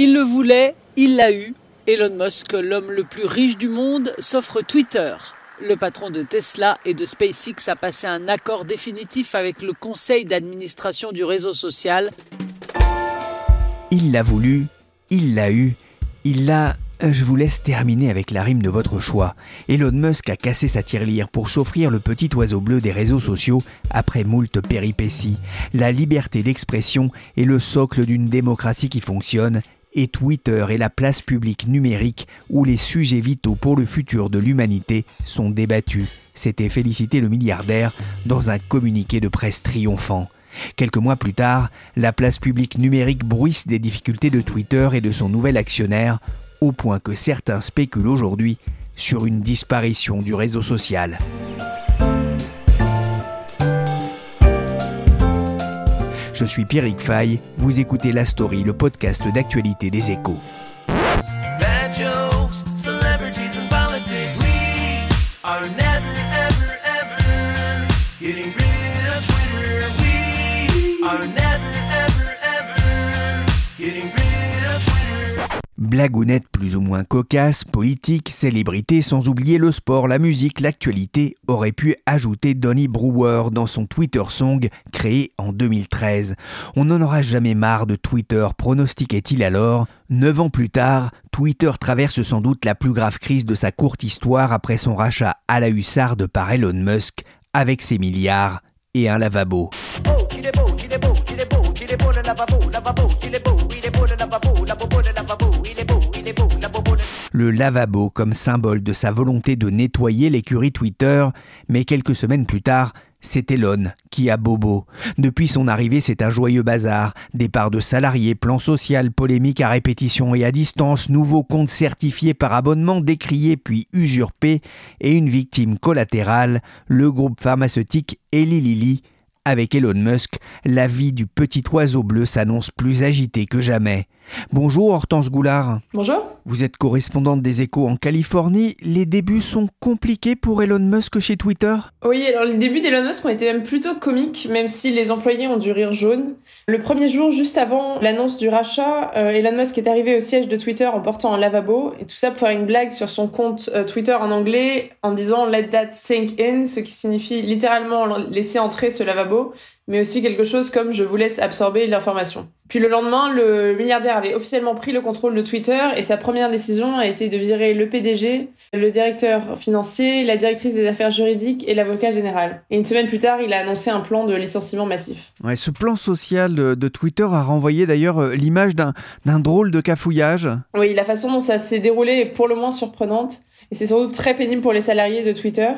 Il le voulait, il l'a eu. Elon Musk, l'homme le plus riche du monde, s'offre Twitter. Le patron de Tesla et de SpaceX a passé un accord définitif avec le conseil d'administration du réseau social. Il l'a voulu, il l'a eu, il l'a... Je vous laisse terminer avec la rime de votre choix. Elon Musk a cassé sa tirelire pour s'offrir le petit oiseau bleu des réseaux sociaux après moult péripéties. La liberté d'expression est le socle d'une démocratie qui fonctionne et Twitter est la place publique numérique où les sujets vitaux pour le futur de l'humanité sont débattus. C'était félicité le milliardaire dans un communiqué de presse triomphant. Quelques mois plus tard, la place publique numérique bruisse des difficultés de Twitter et de son nouvel actionnaire, au point que certains spéculent aujourd'hui sur une disparition du réseau social. Je suis Pierrick Fay, vous écoutez La Story, le podcast d'actualité des échos. Twitter. Blagounettes plus ou moins cocasses, politiques, célébrités, sans oublier le sport, la musique, l'actualité, aurait pu ajouter Donny Brewer dans son Twitter Song créé en 2013. On n'en aura jamais marre de Twitter, pronostiquait-il alors. Neuf ans plus tard, Twitter traverse sans doute la plus grave crise de sa courte histoire après son rachat à la hussarde par Elon Musk, avec ses milliards et un lavabo. Le lavabo comme symbole de sa volonté de nettoyer l'écurie Twitter, mais quelques semaines plus tard, c'est Elon qui a bobo. Depuis son arrivée, c'est un joyeux bazar. Départ de salariés, plan social, polémique à répétition et à distance, nouveaux comptes certifiés par abonnement décriés puis usurpés, et une victime collatérale, le groupe pharmaceutique Eli Lilly. Avec Elon Musk, la vie du petit oiseau bleu s'annonce plus agitée que jamais. Bonjour Hortense Goulard. Bonjour. Vous êtes correspondante des échos en Californie. Les débuts sont compliqués pour Elon Musk chez Twitter? Oui, alors les débuts d'Elon Musk ont été même plutôt comiques, même si les employés ont du rire jaune. Le premier jour, juste avant l'annonce du rachat, euh, Elon Musk est arrivé au siège de Twitter en portant un lavabo, et tout ça pour faire une blague sur son compte euh, Twitter en anglais, en disant Let that sink in, ce qui signifie littéralement laisser entrer ce lavabo, mais aussi quelque chose comme Je vous laisse absorber l'information. Puis le lendemain, le milliardaire avait officiellement pris le contrôle de Twitter et sa première décision a été de virer le PDG, le directeur financier, la directrice des affaires juridiques et l'avocat général. Et une semaine plus tard, il a annoncé un plan de licenciement massif. Ouais, ce plan social de Twitter a renvoyé d'ailleurs euh, l'image d'un d'un drôle de cafouillage. Oui, la façon dont ça s'est déroulé est pour le moins surprenante et c'est sans doute très pénible pour les salariés de Twitter.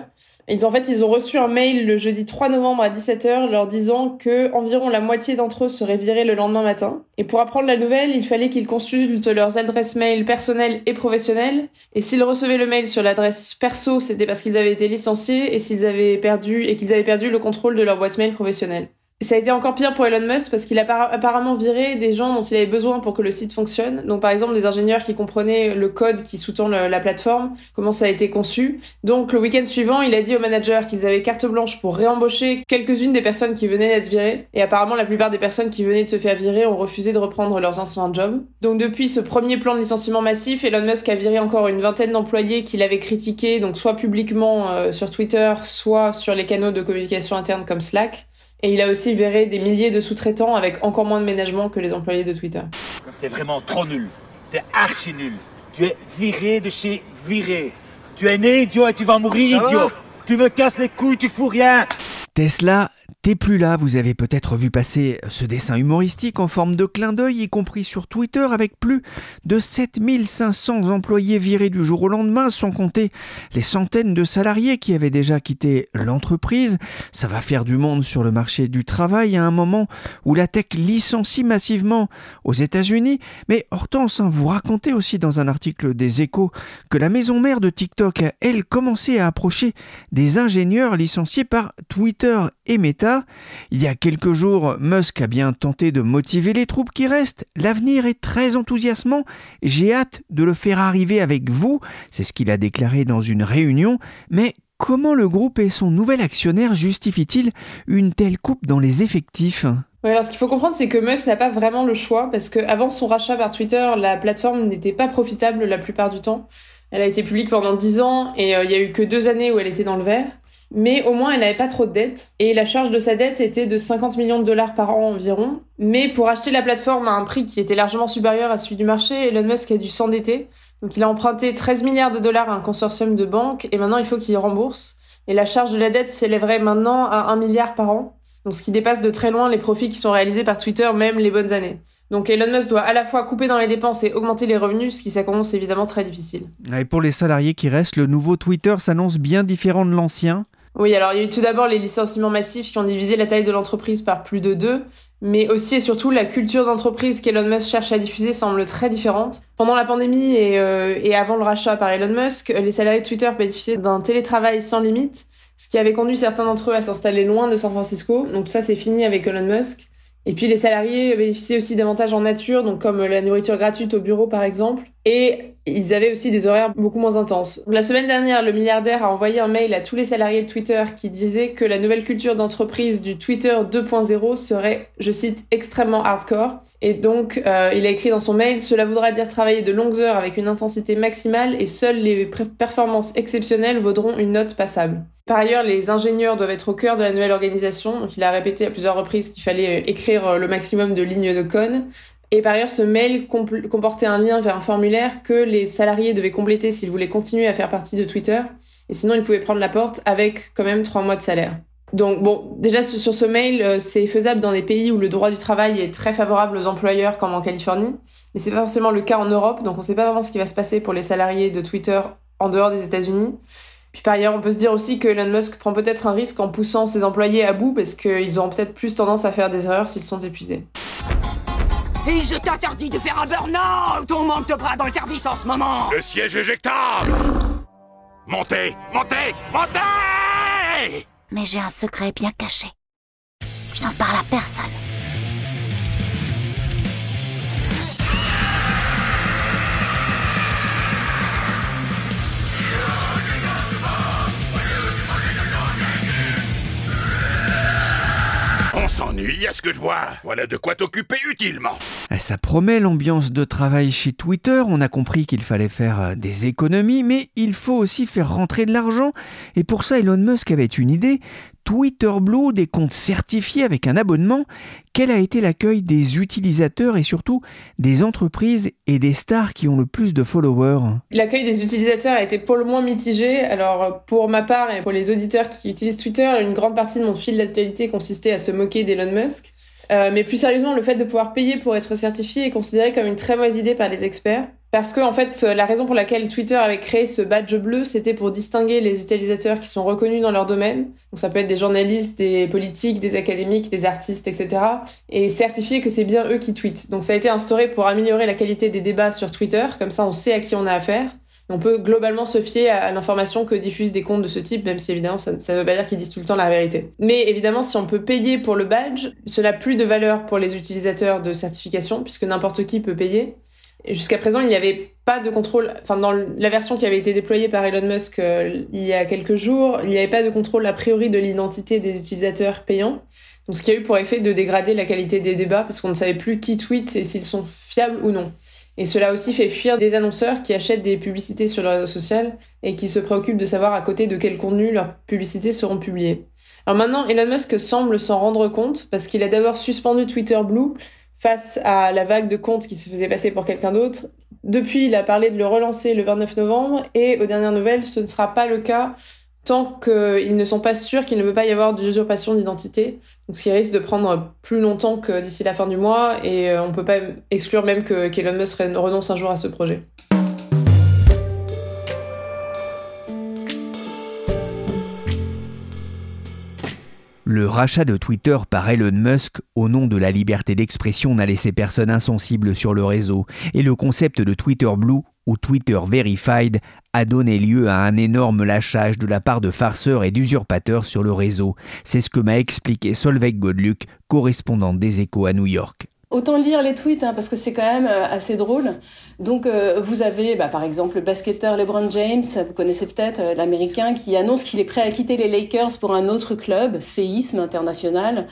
Ils, en fait, ils ont reçu un mail le jeudi 3 novembre à 17h leur disant que environ la moitié d'entre eux seraient virés le lendemain matin. Et pour apprendre la nouvelle, il fallait qu'ils consultent leurs adresses mail personnelles et professionnelles. Et s'ils recevaient le mail sur l'adresse perso, c'était parce qu'ils avaient été licenciés et s'ils avaient perdu et qu'ils avaient perdu le contrôle de leur boîte mail professionnelle. Ça a été encore pire pour Elon Musk parce qu'il a apparemment viré des gens dont il avait besoin pour que le site fonctionne. Donc par exemple des ingénieurs qui comprenaient le code qui sous-tend la plateforme, comment ça a été conçu. Donc le week-end suivant, il a dit aux managers qu'ils avaient carte blanche pour réembaucher quelques-unes des personnes qui venaient d'être virées. Et apparemment la plupart des personnes qui venaient de se faire virer ont refusé de reprendre leurs anciens jobs. Donc depuis ce premier plan de licenciement massif, Elon Musk a viré encore une vingtaine d'employés qu'il avait critiqués, donc soit publiquement euh, sur Twitter, soit sur les canaux de communication interne comme Slack. Et il a aussi viré des milliers de sous-traitants avec encore moins de ménagement que les employés de Twitter. T'es vraiment trop nul. T'es archi nul. Tu es viré de chez viré. Tu es né idiot et tu vas mourir idiot. Tu me casses les couilles, tu fous rien. Tesla, T'es plus là, vous avez peut-être vu passer ce dessin humoristique en forme de clin d'œil, y compris sur Twitter, avec plus de 7500 employés virés du jour au lendemain, sans compter les centaines de salariés qui avaient déjà quitté l'entreprise. Ça va faire du monde sur le marché du travail à un moment où la tech licencie massivement aux États-Unis. Mais Hortense, hein, vous racontez aussi dans un article des Échos que la maison mère de TikTok a, elle, commencé à approcher des ingénieurs licenciés par Twitter et Meta. Il y a quelques jours, Musk a bien tenté de motiver les troupes qui restent. L'avenir est très enthousiasmant. J'ai hâte de le faire arriver avec vous. C'est ce qu'il a déclaré dans une réunion. Mais comment le groupe et son nouvel actionnaire justifient-ils une telle coupe dans les effectifs? Alors ce qu'il faut comprendre, c'est que Musk n'a pas vraiment le choix, parce qu'avant son rachat par Twitter, la plateforme n'était pas profitable la plupart du temps. Elle a été publique pendant 10 ans et euh, il y a eu que deux années où elle était dans le vert mais au moins elle n'avait pas trop de dettes et la charge de sa dette était de 50 millions de dollars par an environ. Mais pour acheter la plateforme à un prix qui était largement supérieur à celui du marché, Elon Musk a dû s'endetter. Donc il a emprunté 13 milliards de dollars à un consortium de banques et maintenant il faut qu'il rembourse. Et la charge de la dette s'élèverait maintenant à 1 milliard par an, donc ce qui dépasse de très loin les profits qui sont réalisés par Twitter même les bonnes années. Donc Elon Musk doit à la fois couper dans les dépenses et augmenter les revenus, ce qui s'annonce évidemment très difficile. Et pour les salariés qui restent, le nouveau Twitter s'annonce bien différent de l'ancien. Oui, alors il y a eu tout d'abord les licenciements massifs qui ont divisé la taille de l'entreprise par plus de deux, mais aussi et surtout la culture d'entreprise qu'Elon Musk cherche à diffuser semble très différente. Pendant la pandémie et, euh, et avant le rachat par Elon Musk, les salariés de Twitter bénéficiaient d'un télétravail sans limite, ce qui avait conduit certains d'entre eux à s'installer loin de San Francisco. Donc ça c'est fini avec Elon Musk. Et puis les salariés bénéficiaient aussi d'avantages en nature, donc comme la nourriture gratuite au bureau par exemple. Et ils avaient aussi des horaires beaucoup moins intenses. La semaine dernière, le milliardaire a envoyé un mail à tous les salariés de Twitter qui disait que la nouvelle culture d'entreprise du Twitter 2.0 serait, je cite, extrêmement hardcore. Et donc, euh, il a écrit dans son mail, cela voudra dire travailler de longues heures avec une intensité maximale et seules les performances exceptionnelles vaudront une note passable. Par ailleurs, les ingénieurs doivent être au cœur de la nouvelle organisation. Donc, il a répété à plusieurs reprises qu'il fallait euh, écrire euh, le maximum de lignes de code. Et par ailleurs, ce mail comportait un lien vers un formulaire que les salariés devaient compléter s'ils voulaient continuer à faire partie de Twitter. Et sinon, ils pouvaient prendre la porte avec quand même trois mois de salaire. Donc bon, déjà sur ce mail, euh, c'est faisable dans des pays où le droit du travail est très favorable aux employeurs, comme en Californie. Mais c'est pas forcément le cas en Europe, donc on sait pas vraiment ce qui va se passer pour les salariés de Twitter en dehors des États-Unis. Puis par ailleurs, on peut se dire aussi que Elon Musk prend peut-être un risque en poussant ses employés à bout parce qu'ils auront peut-être plus tendance à faire des erreurs s'ils sont épuisés. Et je t'interdis de faire un burn-out On manque de bras dans le service en ce moment Le siège éjectable Montez Montez Montez Mais j'ai un secret bien caché. Je n'en parle à personne. S'ennuie à ce que je vois. Voilà de quoi t'occuper utilement. Eh, Ça promet l'ambiance de travail chez Twitter. On a compris qu'il fallait faire euh, des économies, mais il faut aussi faire rentrer de l'argent. Et pour ça, Elon Musk avait une idée. Twitter Blue, des comptes certifiés avec un abonnement. Quel a été l'accueil des utilisateurs et surtout des entreprises et des stars qui ont le plus de followers? L'accueil des utilisateurs a été pour le moins mitigé. Alors pour ma part et pour les auditeurs qui utilisent Twitter, une grande partie de mon fil d'actualité consistait à se moquer d'Elon Musk. Euh, mais plus sérieusement, le fait de pouvoir payer pour être certifié est considéré comme une très mauvaise idée par les experts. Parce que, en fait, la raison pour laquelle Twitter avait créé ce badge bleu, c'était pour distinguer les utilisateurs qui sont reconnus dans leur domaine. Donc ça peut être des journalistes, des politiques, des académiques, des artistes, etc. Et certifier que c'est bien eux qui tweetent. Donc ça a été instauré pour améliorer la qualité des débats sur Twitter. Comme ça, on sait à qui on a affaire. On peut globalement se fier à l'information que diffusent des comptes de ce type, même si évidemment ça ne veut pas dire qu'ils disent tout le temps la vérité. Mais évidemment, si on peut payer pour le badge, cela n'a plus de valeur pour les utilisateurs de certification, puisque n'importe qui peut payer. Jusqu'à présent, il n'y avait pas de contrôle, enfin dans la version qui avait été déployée par Elon Musk euh, il y a quelques jours, il n'y avait pas de contrôle a priori de l'identité des utilisateurs payants. Donc ce qui a eu pour effet de dégrader la qualité des débats parce qu'on ne savait plus qui tweet et s'ils sont fiables ou non. Et cela aussi fait fuir des annonceurs qui achètent des publicités sur le réseau social et qui se préoccupent de savoir à côté de quel contenu leurs publicités seront publiées. Alors maintenant, Elon Musk semble s'en rendre compte parce qu'il a d'abord suspendu Twitter Blue face à la vague de comptes qui se faisaient passer pour quelqu'un d'autre. Depuis, il a parlé de le relancer le 29 novembre et aux dernières nouvelles, ce ne sera pas le cas tant qu'ils ne sont pas sûrs qu'il ne peut pas y avoir d'usurpation d'identité. Donc, ce qui risque de prendre plus longtemps que d'ici la fin du mois, et euh, on peut pas exclure même que qu'Elon Musk renonce un jour à ce projet. Le rachat de Twitter par Elon Musk au nom de la liberté d'expression n'a laissé personne insensible sur le réseau et le concept de Twitter Blue ou Twitter Verified a donné lieu à un énorme lâchage de la part de farceurs et d'usurpateurs sur le réseau. C'est ce que m'a expliqué Solveig Godluc, correspondante des échos à New York. Autant lire les tweets hein, parce que c'est quand même euh, assez drôle. Donc euh, vous avez bah, par exemple le basketteur LeBron James, vous connaissez peut-être euh, l'américain qui annonce qu'il est prêt à quitter les Lakers pour un autre club, séisme international,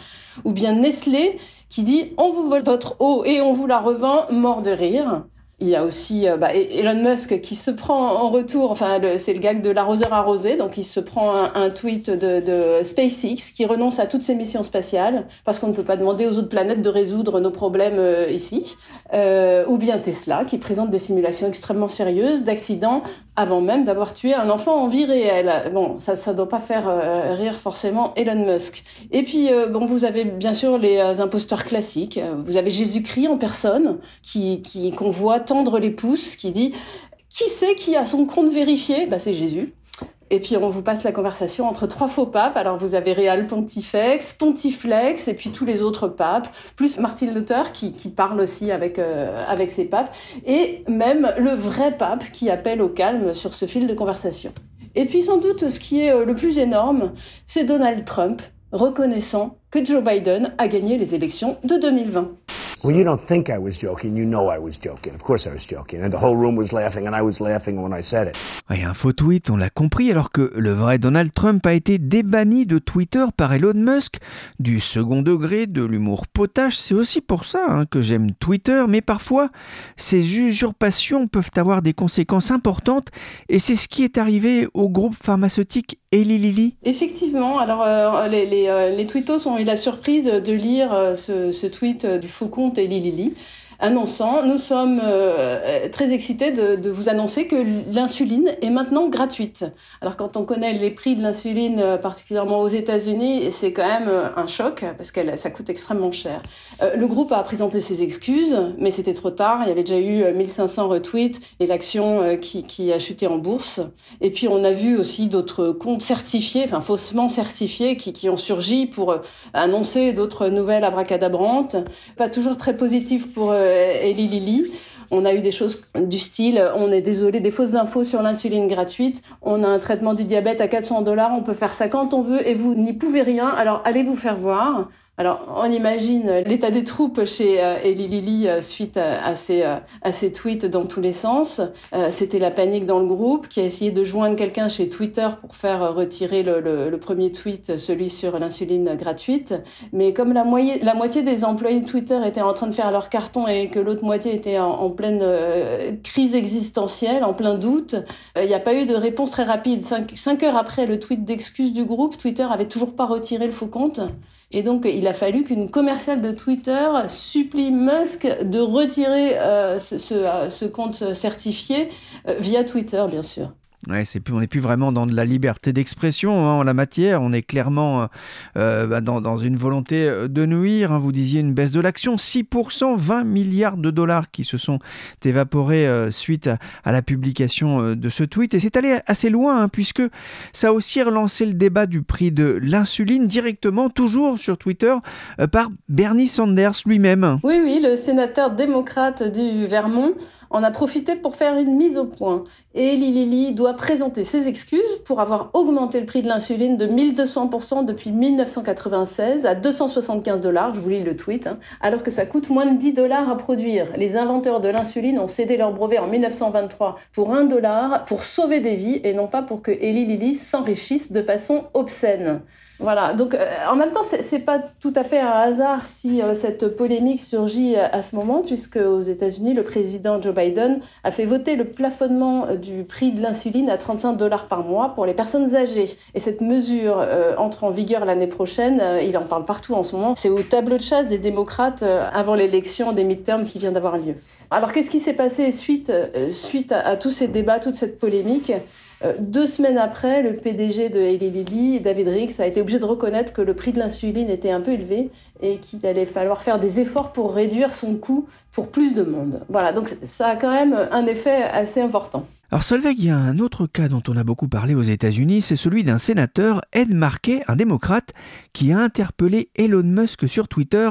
ou bien Nestlé qui dit on vous vole votre eau et on vous la revend, mort de rire. Il y a aussi euh, bah, Elon Musk qui se prend en retour, enfin c'est le gag de l'arroseur arrosé, donc il se prend un, un tweet de, de, SpaceX qui renonce à toutes ses missions spatiales parce qu'on ne peut pas demander aux autres planètes de résoudre nos problèmes euh, ici, euh, ou bien Tesla qui présente des simulations extrêmement sérieuses d'accidents avant même d'avoir tué un enfant en vie réelle. Bon, ça ça doit pas faire euh, rire forcément Elon Musk. Et puis bon, vous avez bien sûr les imposteurs classiques. Vous avez Jésus-Christ en personne qui qui qu'on tendre les pouces, qui dit Qui c'est qui a son compte vérifié? Bah, C'est Jésus. Et puis on vous passe la conversation entre trois faux papes. Alors vous avez Réal Pontifex, Pontiflex et puis tous les autres papes, plus Martin Luther qui, qui parle aussi avec euh, avec ses papes et même le vrai pape qui appelle au calme sur ce fil de conversation. Et puis sans doute ce qui est euh, le plus énorme, c'est Donald Trump reconnaissant que Joe Biden a gagné les élections de 2020. When you don't think I was joking, you know I was joking. Of course I was joking. And the whole room was laughing, and I was laughing when I said it. Et un faux tweet, on l'a compris, alors que le vrai Donald Trump a été débanni de Twitter par Elon Musk. Du second degré, de l'humour potache, c'est aussi pour ça hein, que j'aime Twitter, mais parfois, ces usurpations peuvent avoir des conséquences importantes, et c'est ce qui est arrivé au groupe pharmaceutique Eli Lilly. Effectivement, alors euh, les, les, euh, les tweetos ont eu la surprise de lire euh, ce, ce tweet euh, du faux Eli Lilly annonçant, nous sommes euh, très excités de, de, vous annoncer que l'insuline est maintenant gratuite. Alors quand on connaît les prix de l'insuline, euh, particulièrement aux États-Unis, c'est quand même euh, un choc parce que ça coûte extrêmement cher. Euh, le groupe a présenté ses excuses, mais c'était trop tard. Il y avait déjà eu 1500 retweets et l'action qui, qui a chuté en bourse. Et puis on a vu aussi d'autres comptes certifiés, enfin faussement certifiés, qui, qui ont surgi pour annoncer d'autres nouvelles abracadabrantes. Pas toujours très positives pour Eli Lilly. On a eu des choses du style, on est désolé, des fausses infos sur l'insuline gratuite, on a un traitement du diabète à 400 dollars, on peut faire ça quand on veut et vous n'y pouvez rien, alors allez vous faire voir. Alors, on imagine l'état des troupes chez euh, Eli Lilly euh, suite à, à, euh, à ces tweets dans tous les sens. Euh, C'était la panique dans le groupe qui a essayé de joindre quelqu'un chez Twitter pour faire retirer le, le, le premier tweet, celui sur l'insuline gratuite. Mais comme la, moitié, la moitié des employés de Twitter étaient en train de faire leur carton et que l'autre moitié était en, en pleine euh, crise existentielle, en plein doute, il n'y a pas eu de réponse très rapide. Cinq, cinq heures après le tweet d'excuse du groupe, Twitter avait toujours pas retiré le faux compte. Et donc, il a fallu qu'une commerciale de Twitter supplie Musk de retirer euh, ce, ce, ce, compte certifié euh, via Twitter, bien sûr. Ouais, c'est plus, on n'est plus vraiment dans de la liberté d'expression hein, en la matière. On est clairement euh, bah, dans, une volonté euh, de nuire. Hein. Vous disiez une baisse de l'action, 6%, 20 milliards de dollars qui se sont évaporés euh, suite à, la publication euh, de ce tweet. Et c'est allé assez loin hein, puisque ça a aussi relancé le débat du prix de l'insuline directement, toujours sur Twitter, euh, par Bernie Sanders lui-même. Oui, oui, le sénateur démocrate du Vermont en a profité pour faire une mise au point. Et Lili doit présenter ses excuses pour avoir augmenté le prix de l'insuline de 1200% depuis 1996 à 275 dollars, je vous lis le tweet, hein, alors que ça coûte moins de 10 dollars à produire. Les inventeurs de l'insuline ont cédé leur brevet en 1923 pour 1 dollar pour sauver des vies et non pas pour que Eli Lilly s'enrichisse de façon obscène. Voilà, donc euh, en même temps, c'est pas tout à fait un hasard si euh, cette polémique surgit à, à, ce moment, puisque aux États-Unis, le président Joe Biden a fait voter le plafonnement euh, du prix de l'insuline à 35 dollars par mois pour les personnes âgées. Et cette mesure euh, entre en vigueur l'année prochaine. Euh, il en parle partout en ce moment. C'est au tableau de chasse des démocrates avant l'élection des midterms qui vient d'avoir lieu. Alors qu'est-ce qui s'est passé suite, suite à, à tous ces débats, toute cette polémique Euh, deux semaines après, le PDG de Eli Lilly, David Ricks, a été obligé de reconnaître que le prix de l'insuline était un peu élevé et qu'il allait falloir faire des efforts pour réduire son coût pour plus de monde. Voilà, donc ça a quand même un effet assez important. Alors Solveig, il y a un autre cas dont on a beaucoup parlé aux États-Unis, c'est celui d'un sénateur, Ed Markey, un démocrate, qui a interpellé Elon Musk sur Twitter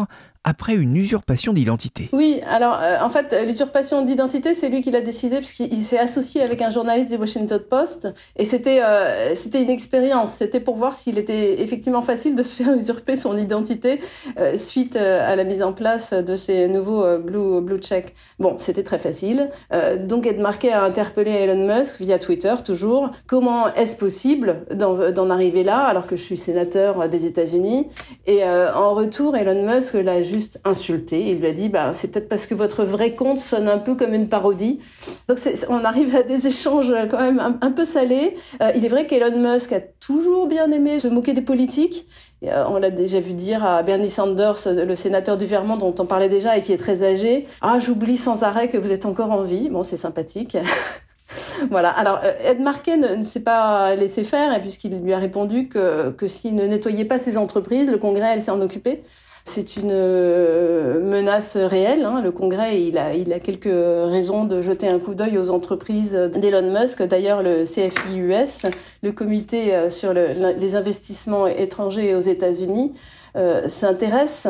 après une usurpation d'identité. Oui, alors euh, en fait, l'usurpation d'identité, c'est lui qui l'a décidé puisqu'il s'est associé avec un journaliste du Washington Post et c'était euh, c'était une expérience. C'était pour voir s'il était effectivement facile de se faire usurper son identité euh, suite à la mise en place de ces nouveaux blue blue check. Bon, c'était très facile. donc Ed Markey a interpellé Elon Musk via Twitter toujours. Comment est-ce possible d'en arriver là alors que je suis sénateur des États-Unis? Et en retour, Elon Musk l'a insulté. Il lui a dit, bah, c'est peut-être parce que votre vrai compte sonne un peu comme une parodie. Donc on arrive à des échanges quand même un, peu salés. Euh, il est vrai qu'Elon Musk a toujours bien aimé se moquer des politiques. Euh, on l'a déjà vu dire à Bernie Sanders, le sénateur du Vermont dont on parlait déjà et qui est très âgé, ah j'oublie sans arrêt que vous êtes encore en vie. Bon, c'est sympathique. voilà. Alors, euh, Ed Markey ne, s'est pas laissé faire, et puisqu'il lui a répondu que, s'il ne nettoyait pas ses entreprises, le Congrès allait s'en occuper. C'est une euh, menace réelle. Hein. Le Congrès, il a, il a quelques raisons de jeter un coup d'œil aux entreprises d'Elon Musk. D'ailleurs, le CFIUS, le Comité euh, sur les investissements étrangers aux États-Unis, euh, s'intéresse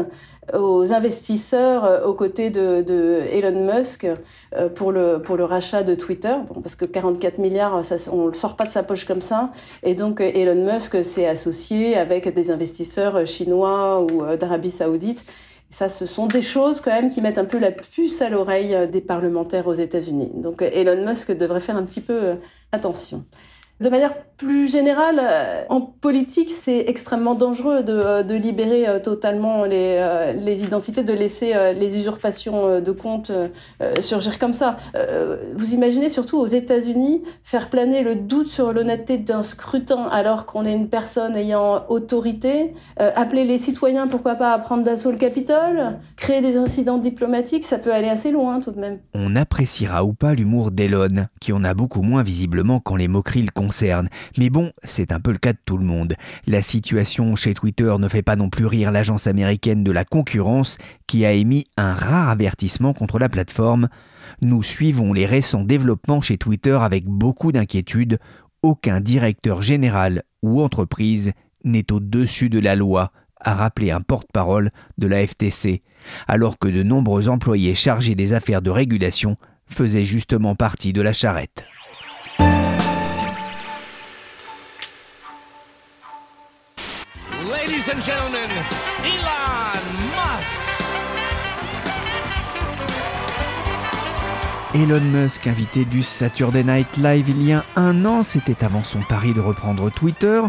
aux investisseurs euh, aux côtés de, Elon Musk euh, pour le pour le rachat de Twitter bon, parce que 44 milliards ça, on le sort pas de sa poche comme ça et donc Elon Musk s'est associé avec des investisseurs chinois ou d'Arabie Saoudite ça, ce sont des choses quand même qui mettent un peu la puce à l'oreille des parlementaires aux États-Unis. Donc Elon Musk devrait faire un petit peu attention. De manière plus générale, euh, en politique, c'est extrêmement dangereux de, euh, libérer euh, totalement les, les, identités, de laisser les usurpations de comptes surgir comme ça. Vous imaginez surtout aux États-Unis faire planer le doute sur l'honnêteté d'un scrutin alors qu'on est une personne ayant autorité, appeler les citoyens, pourquoi pas, à prendre d'assaut le Capitole, créer des incidents diplomatiques, ça peut aller assez loin tout de même. On appréciera ou pas l'humour d'Elon, qui en a beaucoup moins visiblement quand les moqueries le concernent. Mais bon, c'est un peu le cas de tout le monde. La situation chez Twitter ne fait pas non plus rire l'agence américaine de la concurrence qui a émis un rare avertissement contre la plateforme. Nous suivons les récents développements chez Twitter avec beaucoup d'inquiétude. Aucun directeur général ou entreprise n'est au-dessus de la loi, a rappelé un porte-parole de la FTC, alors que de nombreux employés chargés des affaires de régulation faisaient justement partie de la charrette. Ladies and gentlemen, Elon Musk. Elon Musk, invité du Saturday Night Live il y a un an, c'était avant son pari de reprendre Twitter.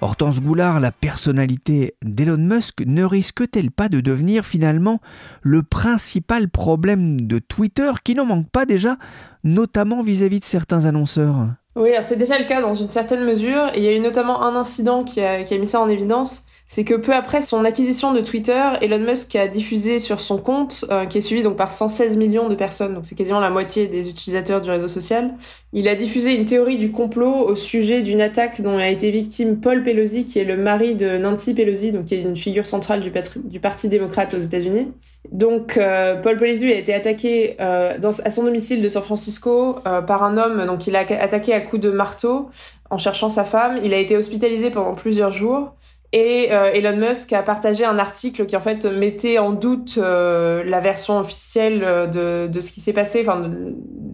Hortense Goulard, la personnalité d'Elon Musk, ne risque-t-elle pas de devenir finalement le principal problème de Twitter qui n'en manque pas déjà, notamment vis-à-vis de certains annonceurs? Oui, c'est déjà le cas dans une certaine mesure. Et il y a eu notamment un incident qui a, qui a mis ça en évidence c'est que peu après son acquisition de Twitter, Elon Musk a diffusé sur son compte, euh, qui est suivi donc par 116 millions de personnes, donc c'est quasiment la moitié des utilisateurs du réseau social, il a diffusé une théorie du complot au sujet d'une attaque dont a été victime Paul Pelosi, qui est le mari de Nancy Pelosi, donc qui est une figure centrale du, Parti démocrate aux États-Unis. Donc euh, Paul Pelosi a été attaqué euh, à son domicile de San Francisco par un homme, donc il a attaqué à coups de marteau en cherchant sa femme. Il a été hospitalisé pendant plusieurs jours. Et euh, Elon Musk a partagé un article qui en fait mettait en doute euh, la version officielle euh, de, de ce qui s'est passé, enfin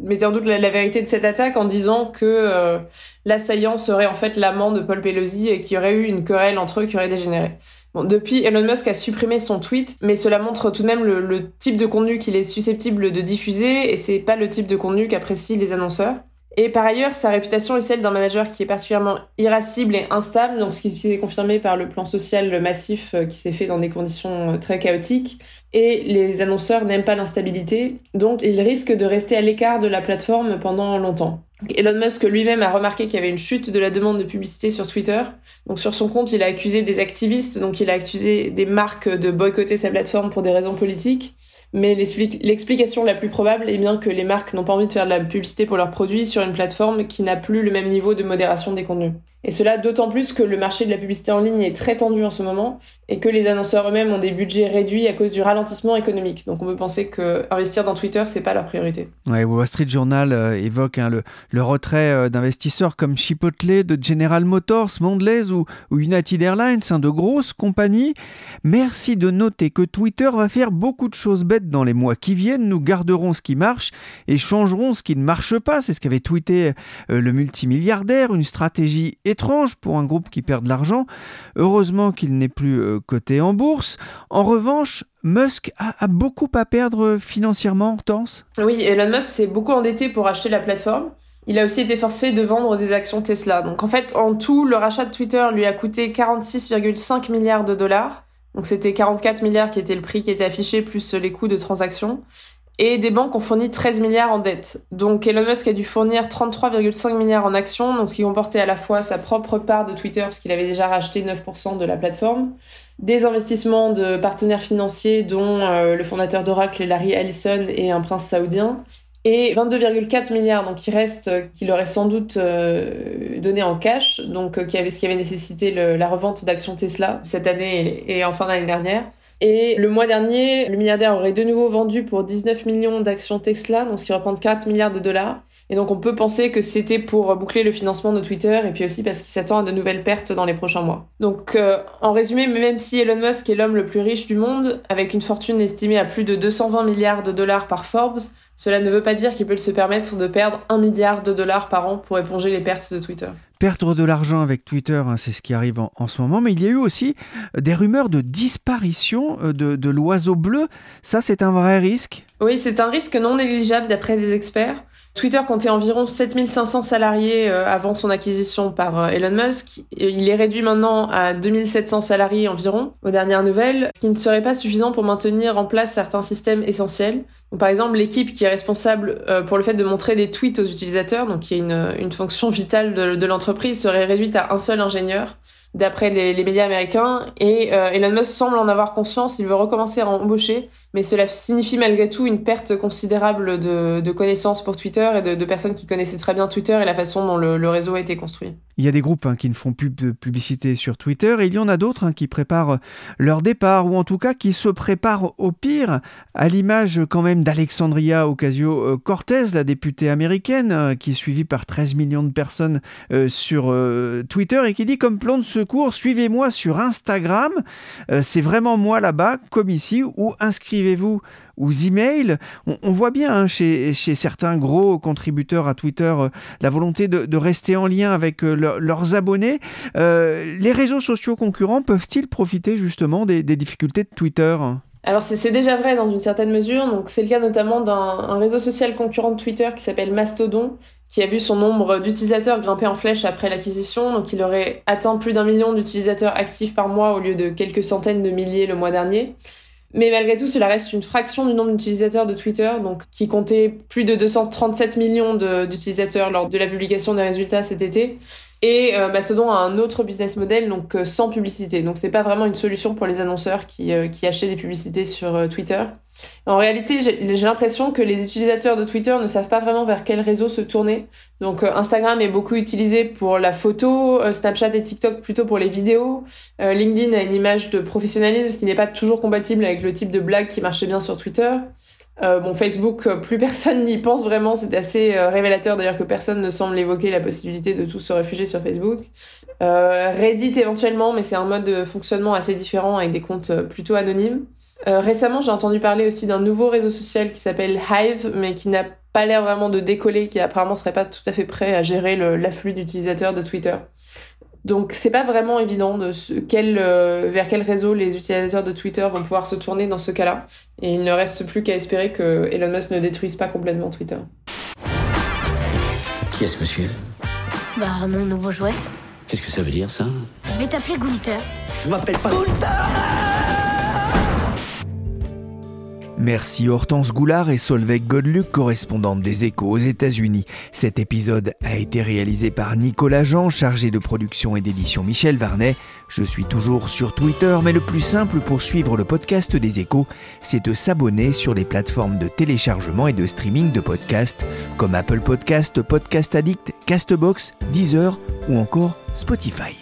mettait en doute la, vérité de cette attaque en disant que l'assaillant serait en fait l'amant de Paul Pelosi et qu'il y aurait eu une querelle entre eux qui aurait dégénéré. Bon, depuis, Elon Musk a supprimé son tweet, mais cela montre tout de même le, le type de contenu qu'il est susceptible de diffuser et c'est pas le type de contenu qu'apprécient les annonceurs. Et par ailleurs, sa réputation est celle d'un manager qui est particulièrement irascible et instable, donc ce qui s'est confirmé par le plan social massif euh, qui s'est fait dans des conditions euh, très chaotiques. et les annonceurs n'aiment pas l'instabilité, donc ils risquent de rester à l'écart de la plateforme pendant longtemps. Elon Musk lui-même a remarqué qu'il y avait une chute de la demande de publicité sur Twitter. Donc sur son compte, il a accusé des activistes, donc il a accusé des marques de boycotter sa plateforme pour des raisons politiques. Mais l'explication la plus probable est bien que les marques n'ont pas envie de faire de la publicité pour leurs produits sur une plateforme qui n'a plus le même niveau de modération des contenus. Et cela d'autant plus que le marché de la publicité en ligne est très tendu en ce moment et que les annonceurs eux-mêmes ont des budgets réduits à cause du ralentissement économique. Donc on peut penser que investir dans Twitter, c'est pas leur priorité. Ouais, Wall Street Journal euh, évoque hein, le, retrait euh, d'investisseurs comme Chipotle, de General Motors, Mondelez ou, ou United Airlines, hein, de grosses compagnies. Merci de noter que Twitter va faire beaucoup de choses bêtes dans les mois qui viennent. Nous garderons ce qui marche et changerons ce qui ne marche pas. C'est ce qu'avait tweeté euh, le multimilliardaire, une stratégie étrange pour un groupe qui perd de l'argent. Heureusement qu'il n'est plus euh, coté en bourse. En revanche, Musk a, beaucoup à perdre financièrement, Hortense Oui, Elon Musk s'est beaucoup endetté pour acheter la plateforme. Il a aussi été forcé de vendre des actions Tesla. Donc en fait, en tout, le rachat de Twitter lui a coûté 46,5 milliards de dollars. Donc c'était 44 milliards qui était le prix qui était affiché, plus les coûts de transaction et des banques ont fourni 13 milliards en dette. Donc Elon Musk a dû fournir 33,5 milliards en actions, donc ce qui comportait à la fois sa propre part de Twitter, parce qu'il avait déjà racheté 9% de la plateforme, des investissements de partenaires financiers, dont euh, le fondateur d'Oracle, Larry Ellison, et un prince saoudien, et 22,4 milliards, donc qui reste, euh, qu'il aurait sans doute euh, donné en cash, donc qui avait, ce qui avait nécessité la revente d'actions Tesla cette année et en fin d'année dernière. Et le mois dernier, le milliardaire aurait de nouveau vendu pour 19 millions d'actions Tesla, donc ce qui représente 4 milliards de dollars. Et donc on peut penser que c'était pour boucler le financement de Twitter et puis aussi parce qu'il s'attend à de nouvelles pertes dans les prochains mois. Donc euh, en résumé, même si Elon Musk est l'homme le plus riche du monde, avec une fortune estimée à plus de 220 milliards de dollars par Forbes, cela ne veut pas dire qu'il peut se permettre de perdre 1 milliard de dollars par an pour éponger les pertes de Twitter. Perdre de l'argent avec Twitter, hein, c'est ce qui arrive en, ce moment, mais il y a eu aussi euh, des rumeurs de disparition euh, de, l'oiseau bleu. Ça, c'est un vrai risque? Oui, c'est un risque non négligeable d'après des experts. Twitter comptait environ 7500 salariés euh, avant son acquisition par Elon Musk. Il est réduit maintenant à 2700 salariés environ aux dernières nouvelles, ce qui ne serait pas suffisant pour maintenir en place certains systèmes essentiels par exemple, l'équipe qui est responsable euh, pour le fait de montrer des tweets aux utilisateurs, donc qui est une, fonction vitale de, l'entreprise, serait réduite à un seul ingénieur d'après les, médias américains. Et euh, Elon Musk semble en avoir conscience, il veut recommencer à embaucher, mais cela signifie malgré tout une perte considérable de, connaissances pour Twitter et de, personnes qui connaissaient très bien Twitter et la façon dont le, le réseau a été construit. Il y a des groupes hein, qui ne font plus de publicité sur Twitter et il y en a d'autres hein, qui préparent leur départ ou en tout cas qui se préparent au pire, à l'image quand même d'Alexandria Ocasio-Cortez, la députée américaine euh, qui est suivie par 13 millions de personnes euh, sur Twitter et qui dit comme plan de ce cours, suivez-moi sur Instagram. Euh, c'est vraiment moi là-bas, comme ici, ou inscrivez-vous aux emails. On, voit bien hein, chez, certains gros contributeurs à Twitter euh, la volonté de, rester en lien avec euh, leurs abonnés. les réseaux sociaux concurrents peuvent-ils profiter justement des, difficultés de Twitter? Alors c'est déjà vrai dans une certaine mesure, donc c'est le cas notamment d'un réseau social concurrent de Twitter qui s'appelle Mastodon, qui a vu son nombre d'utilisateurs grimper en flèche après l'acquisition. Donc il aurait atteint plus d'un million d'utilisateurs actifs par mois au lieu de quelques centaines de milliers le mois dernier. Mais malgré tout, cela reste une fraction du nombre d'utilisateurs de Twitter, donc qui comptait plus de 237 millions d'utilisateurs lors de la publication des résultats cet été. Et euh, Mastodon a un autre business model, donc euh, sans publicité. Donc c'est pas vraiment une solution pour les annonceurs qui, euh, qui achètent des publicités sur euh, Twitter. En réalité, j'ai l'impression que les utilisateurs de Twitter ne savent pas vraiment vers quel réseau se tourner. Donc Instagram est beaucoup utilisé pour la photo, Snapchat et TikTok plutôt pour les vidéos. LinkedIn a une image de professionnalisme qui n'est pas toujours compatible avec le type de blague qui marchait bien sur Twitter. Euh, bon, Facebook, euh, plus personne n'y pense vraiment. C'est assez euh, révélateur d'ailleurs que personne ne semble évoquer la possibilité de tous se réfugier sur Facebook. Euh, Reddit éventuellement, mais c'est un mode de fonctionnement assez différent avec des comptes plutôt anonymes. récemment, j'ai entendu parler aussi d'un nouveau réseau social qui s'appelle Hive, mais qui n'a pas l'air vraiment de décoller, qui apparemment serait pas tout à fait prêt à gérer l'afflux d'utilisateurs de Twitter. Donc c'est pas vraiment évident de ce, quel, euh, vers quel réseau les utilisateurs de Twitter vont pouvoir se tourner dans ce cas-là. Et il ne reste plus qu'à espérer que Elon Musk ne détruise pas complètement Twitter. Qui est-ce monsieur? Bah mon nouveau jouet. Qu'est-ce que ça veut dire ça? Je vais t'appeler Gunther. Je m'appelle pas Gunther Merci Hortense Goulard et Solveig Godluc, correspondantes des Échos aux États-Unis. Cet épisode a été réalisé par Nicolas Jean, chargé de production et d'édition Michel Varnet. Je suis toujours sur Twitter, mais le plus simple pour suivre le podcast des Échos, c'est de s'abonner sur les plateformes de téléchargement et de streaming de podcasts comme Apple Podcast, Podcast Addict, Castbox, Deezer ou encore Spotify.